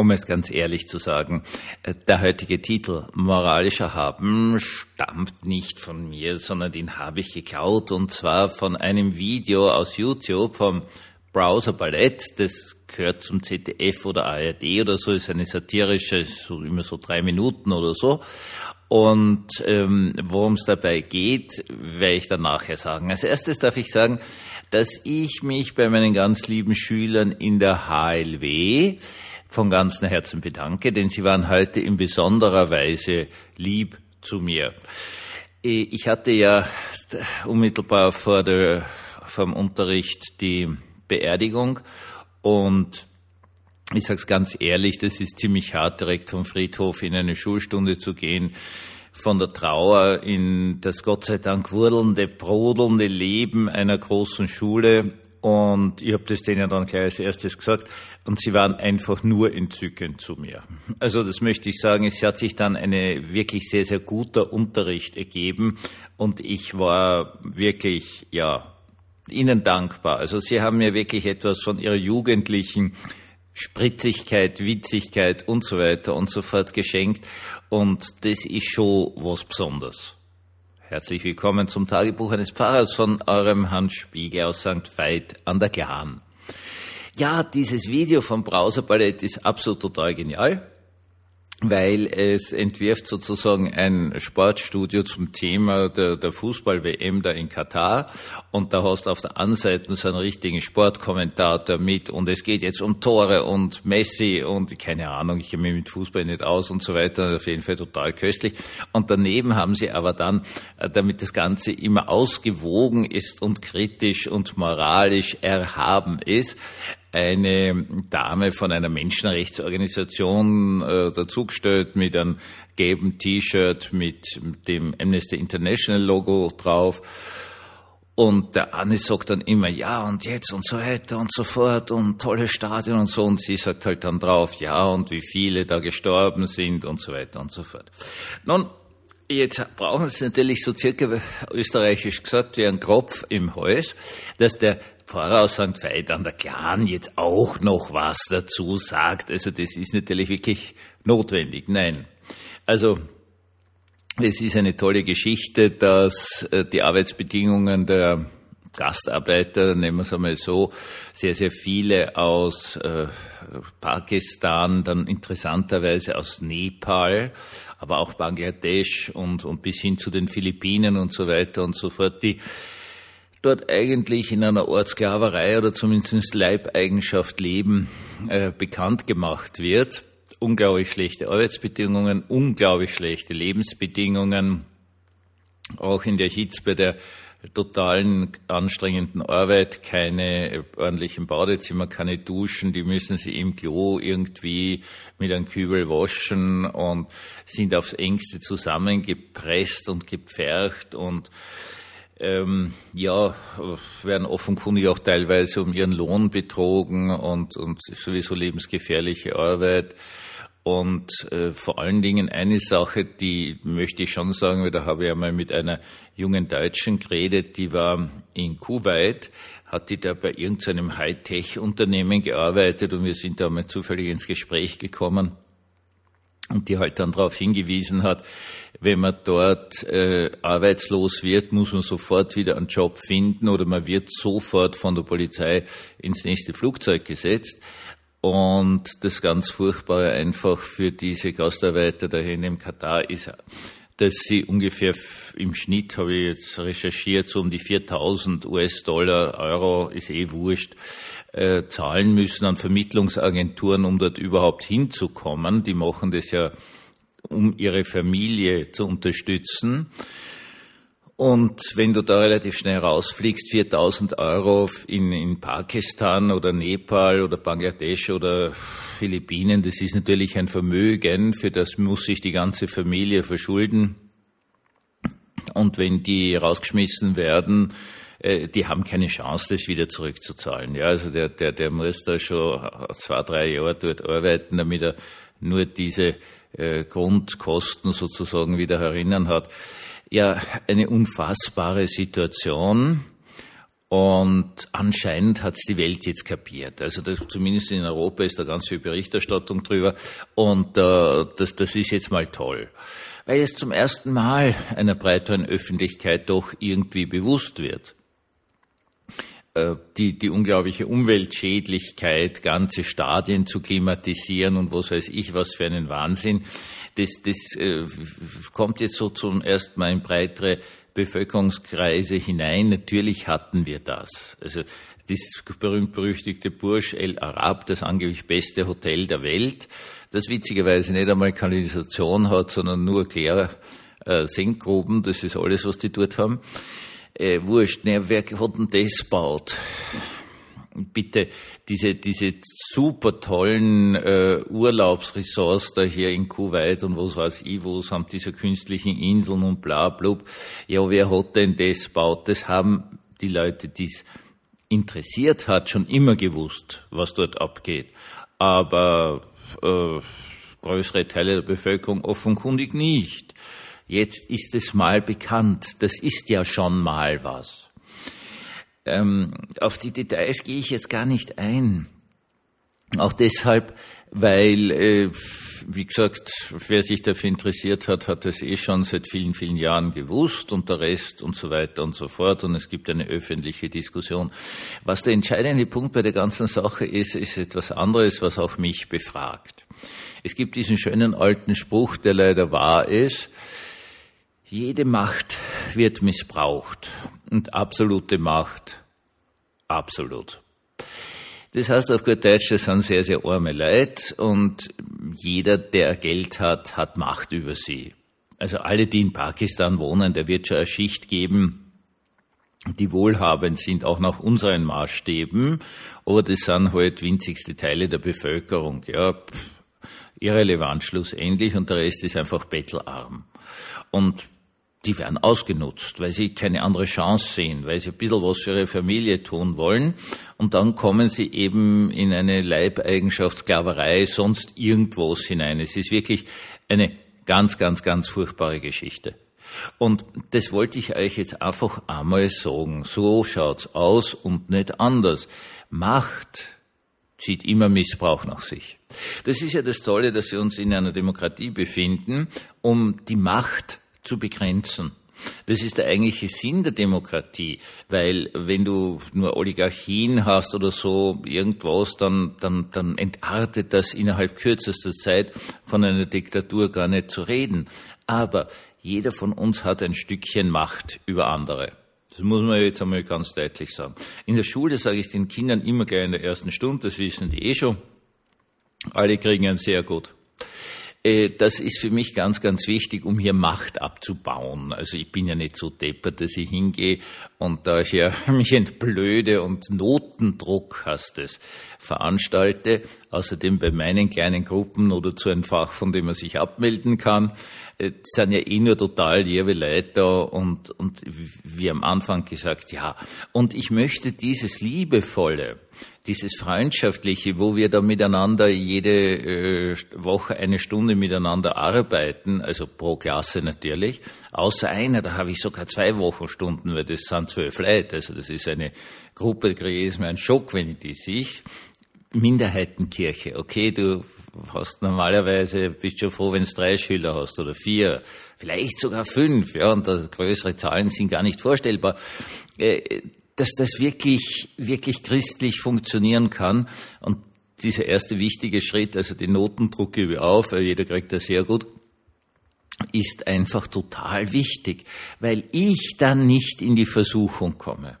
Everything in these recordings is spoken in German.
um es ganz ehrlich zu sagen, äh, der heutige Titel Moralischer Haben stammt nicht von mir, sondern den habe ich geklaut und zwar von einem Video aus YouTube vom Browser Ballett. Das gehört zum ZDF oder ARD oder so, ist eine satirische, so immer so drei Minuten oder so. Und ähm, worum es dabei geht, werde ich dann nachher sagen. Als erstes darf ich sagen, dass ich mich bei meinen ganz lieben Schülern in der HLW von ganzem Herzen bedanke, denn Sie waren heute in besonderer Weise lieb zu mir. Ich hatte ja unmittelbar vor der, vom Unterricht die Beerdigung und ich sage es ganz ehrlich, das ist ziemlich hart, direkt vom Friedhof in eine Schulstunde zu gehen, von der Trauer in das Gott sei Dank wurdelnde, brodelnde Leben einer großen Schule und ich habe das denen dann gleich als erstes gesagt. Und sie waren einfach nur entzückend zu mir. Also das möchte ich sagen. Es hat sich dann eine wirklich sehr, sehr guter Unterricht ergeben. Und ich war wirklich, ja, ihnen dankbar. Also sie haben mir wirklich etwas von ihrer jugendlichen Spritzigkeit, Witzigkeit und so weiter und so fort geschenkt. Und das ist schon was Besonderes. Herzlich willkommen zum Tagebuch eines Pfarrers von eurem Hans Spiegel aus St. Veit an der Glan. Ja, dieses Video vom Browserballett ist absolut total genial weil es entwirft sozusagen ein Sportstudio zum Thema der, der Fußball-WM da in Katar. Und da hast du auf der anderen Seite so einen richtigen Sportkommentator mit. Und es geht jetzt um Tore und Messi und keine Ahnung, ich kenne mich mit Fußball nicht aus und so weiter, auf jeden Fall total köstlich. Und daneben haben sie aber dann, äh, damit das Ganze immer ausgewogen ist und kritisch und moralisch erhaben ist, eine Dame von einer Menschenrechtsorganisation äh, dazugestellt mit einem gelben T-Shirt mit dem Amnesty International Logo drauf. Und der Anne sagt dann immer, ja, und jetzt und so weiter und so fort und tolle Stadion und so. Und sie sagt halt dann drauf, ja, und wie viele da gestorben sind und so weiter und so fort. Nun, Jetzt brauchen Sie natürlich so circa österreichisch gesagt wie ein Kropf im Hals, dass der Pfarrer aus St. Veit an der Clan jetzt auch noch was dazu sagt. Also das ist natürlich wirklich notwendig. Nein. Also es ist eine tolle Geschichte, dass äh, die Arbeitsbedingungen der Gastarbeiter, nehmen wir es einmal so, sehr, sehr viele aus äh, Pakistan, dann interessanterweise aus Nepal, aber auch Bangladesch und, und bis hin zu den Philippinen und so weiter und so fort, die dort eigentlich in einer Art Sklaverei oder zumindest Leibeigenschaft leben, äh, bekannt gemacht wird. Unglaublich schlechte Arbeitsbedingungen, unglaublich schlechte Lebensbedingungen, auch in der Hitze bei der totalen anstrengenden Arbeit, keine ordentlichen Badezimmer, keine Duschen, die müssen sie im Klo irgendwie mit einem Kübel waschen und sind aufs engste zusammengepresst und gepfercht und ähm, ja, werden offenkundig auch teilweise um ihren Lohn betrogen und, und sowieso lebensgefährliche Arbeit. Und äh, vor allen Dingen eine Sache, die möchte ich schon sagen, weil da habe ich einmal mit einer jungen Deutschen geredet, die war in Kuwait, hat die da bei irgendeinem Hightech-Unternehmen gearbeitet und wir sind da mal zufällig ins Gespräch gekommen und die halt dann darauf hingewiesen hat, wenn man dort äh, arbeitslos wird, muss man sofort wieder einen Job finden oder man wird sofort von der Polizei ins nächste Flugzeug gesetzt. Und das ganz Furchtbare einfach für diese Gastarbeiter dahin im Katar ist, dass sie ungefähr im Schnitt, habe ich jetzt recherchiert, so um die 4000 US-Dollar, Euro, ist eh wurscht, äh, zahlen müssen an Vermittlungsagenturen, um dort überhaupt hinzukommen. Die machen das ja, um ihre Familie zu unterstützen. Und wenn du da relativ schnell rausfliegst, 4000 Euro in, in Pakistan oder Nepal oder Bangladesch oder Philippinen, das ist natürlich ein Vermögen, für das muss sich die ganze Familie verschulden. Und wenn die rausgeschmissen werden, äh, die haben keine Chance, das wieder zurückzuzahlen. Ja, also der, der, der muss da schon zwei, drei Jahre dort arbeiten, damit er nur diese äh, Grundkosten sozusagen wieder herinnen hat ja eine unfassbare Situation. Und anscheinend hat es die Welt jetzt kapiert. Also das, zumindest in Europa ist da ganz viel Berichterstattung drüber. Und äh, das, das ist jetzt mal toll. Weil es zum ersten Mal einer breiteren Öffentlichkeit doch irgendwie bewusst wird. Äh, die, die unglaubliche Umweltschädlichkeit, ganze Stadien zu klimatisieren und was weiß ich, was für einen Wahnsinn. Das, das äh, kommt jetzt so zum ersten Mal in breitere Bevölkerungskreise hinein. Natürlich hatten wir das. Also das berühmt-berüchtigte Burj El Arab, das angeblich beste Hotel der Welt, das witzigerweise nicht einmal Kanalisation hat, sondern nur Klär, äh, Senkgruben, das ist alles, was die dort haben äh, wurscht, ne, wer hat denn das gebaut? Bitte, diese, diese super tollen äh, Urlaubsressorts da hier in Kuwait und was weiß ich, wo samt dieser künstlichen Inseln und bla blub. Ja, wer hat denn das gebaut? Das haben die Leute, die es interessiert hat, schon immer gewusst, was dort abgeht. Aber äh, größere Teile der Bevölkerung offenkundig nicht. Jetzt ist es mal bekannt. Das ist ja schon mal was. Ähm, auf die Details gehe ich jetzt gar nicht ein. Auch deshalb, weil, äh, wie gesagt, wer sich dafür interessiert hat, hat es eh schon seit vielen, vielen Jahren gewusst und der Rest und so weiter und so fort. Und es gibt eine öffentliche Diskussion. Was der entscheidende Punkt bei der ganzen Sache ist, ist etwas anderes, was auch mich befragt. Es gibt diesen schönen alten Spruch, der leider wahr ist. Jede Macht wird missbraucht und absolute Macht absolut. Das heißt auf gut Deutsch, das sind sehr, sehr arme Leute und jeder, der Geld hat, hat Macht über sie. Also alle, die in Pakistan wohnen, der wird schon eine Schicht geben, die wohlhabend sind, auch nach unseren Maßstäben, aber das sind halt winzigste Teile der Bevölkerung. Ja, pff, irrelevant schlussendlich und der Rest ist einfach bettelarm. Und die werden ausgenutzt, weil sie keine andere Chance sehen, weil sie ein bisschen was für ihre Familie tun wollen. Und dann kommen sie eben in eine Leibeigenschaft, Sklaverei, sonst irgendwas hinein. Es ist wirklich eine ganz, ganz, ganz furchtbare Geschichte. Und das wollte ich euch jetzt einfach einmal sagen. So schaut's aus und nicht anders. Macht zieht immer Missbrauch nach sich. Das ist ja das Tolle, dass wir uns in einer Demokratie befinden, um die Macht zu begrenzen. Das ist der eigentliche Sinn der Demokratie, weil wenn du nur Oligarchien hast oder so irgendwas, dann, dann, dann entartet das innerhalb kürzester Zeit von einer Diktatur gar nicht zu reden. Aber jeder von uns hat ein Stückchen Macht über andere. Das muss man jetzt einmal ganz deutlich sagen. In der Schule sage ich den Kindern immer gleich in der ersten Stunde, das wissen die eh schon. Alle kriegen ein sehr gut. Äh, das ist für mich ganz, ganz wichtig, um hier Macht abzubauen. Also ich bin ja nicht so deppert, dass ich hingehe und da ich ja mich entblöde und Notendruck hast es veranstalte. Außerdem bei meinen kleinen Gruppen oder zu einem Fach, von dem man sich abmelden kann, äh, sind ja eh nur total liebe Leute da und, und wie am Anfang gesagt, ja. Und ich möchte dieses Liebevolle, dieses Freundschaftliche, wo wir da miteinander jede äh, Woche eine Stunde miteinander arbeiten, also pro Klasse natürlich, außer einer, da habe ich sogar zwei Wochenstunden, weil das sind zwölf Leute, also das ist eine Gruppe, kriege ich mir einen Schock, wenn ich die sehe. Minderheitenkirche, okay, du hast normalerweise, bist schon froh, wenn du drei Schüler hast oder vier, vielleicht sogar fünf, ja, und größere Zahlen sind gar nicht vorstellbar. Dass das wirklich, wirklich christlich funktionieren kann. Und dieser erste wichtige Schritt, also die Notendruck gebe auf, weil jeder kriegt das sehr gut, ist einfach total wichtig, weil ich dann nicht in die Versuchung komme.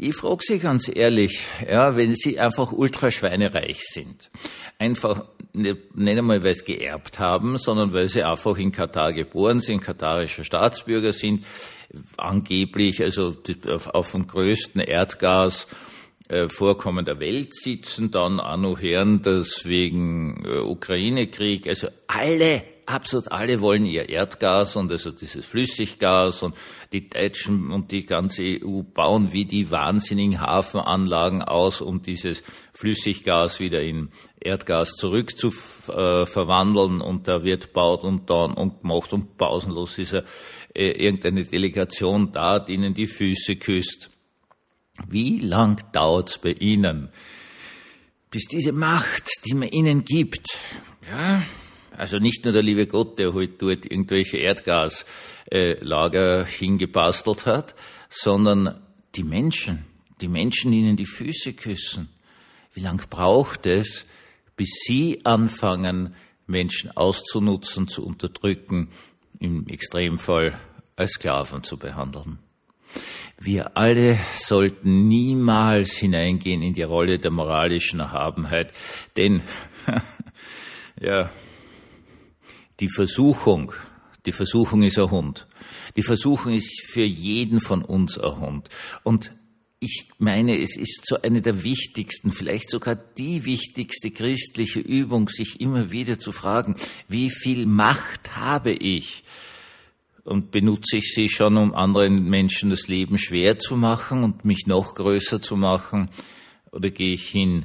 Ich frage Sie ganz ehrlich, ja, wenn Sie einfach ultraschweinereich sind, einfach nicht, einmal, weil Sie geerbt haben, sondern weil Sie einfach in Katar geboren sind, katarischer Staatsbürger sind, angeblich also auf, auf dem größten Erdgas äh, Vorkommen der Welt sitzen, dann noch hören, dass wegen äh, Ukraine-Krieg, also alle, absolut alle wollen ihr Erdgas und also dieses Flüssiggas und die Deutschen und die ganze EU bauen wie die wahnsinnigen Hafenanlagen aus, um dieses Flüssiggas wieder in Erdgas zurück zu äh, und da wird baut und dann und gemacht und pausenlos ist er äh, irgendeine Delegation da, die ihnen die Füße küsst Wie lang dauert's bei Ihnen, bis diese Macht, die man Ihnen gibt, ja, also nicht nur der liebe Gott, der heute dort irgendwelche Erdgaslager äh, hingebastelt hat, sondern die Menschen, die Menschen, die ihnen die Füße küssen. Wie lang braucht es, bis sie anfangen, Menschen auszunutzen, zu unterdrücken, im Extremfall als Sklaven zu behandeln? Wir alle sollten niemals hineingehen in die Rolle der moralischen Erhabenheit, denn ja, die Versuchung, die Versuchung ist ein Hund. Die Versuchung ist für jeden von uns ein Hund. Und ich meine, es ist so eine der wichtigsten, vielleicht sogar die wichtigste christliche Übung, sich immer wieder zu fragen, wie viel Macht habe ich? Und benutze ich sie schon, um anderen Menschen das Leben schwer zu machen und mich noch größer zu machen? Oder gehe ich hin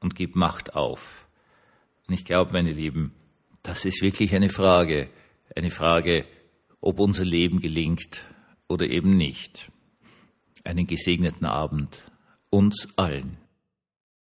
und gebe Macht auf? Und ich glaube, meine Lieben, das ist wirklich eine Frage, eine Frage, ob unser Leben gelingt oder eben nicht. Einen gesegneten Abend uns allen.